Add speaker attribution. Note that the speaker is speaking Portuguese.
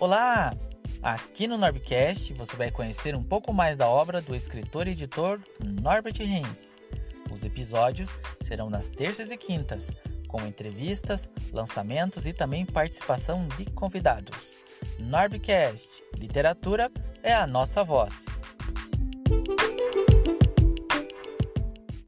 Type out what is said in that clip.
Speaker 1: Olá! Aqui no Norbcast você vai conhecer um pouco mais da obra do escritor e editor Norbert Reis. Os episódios serão nas terças e quintas, com entrevistas, lançamentos e também participação de convidados. Norbcast, literatura é a nossa voz.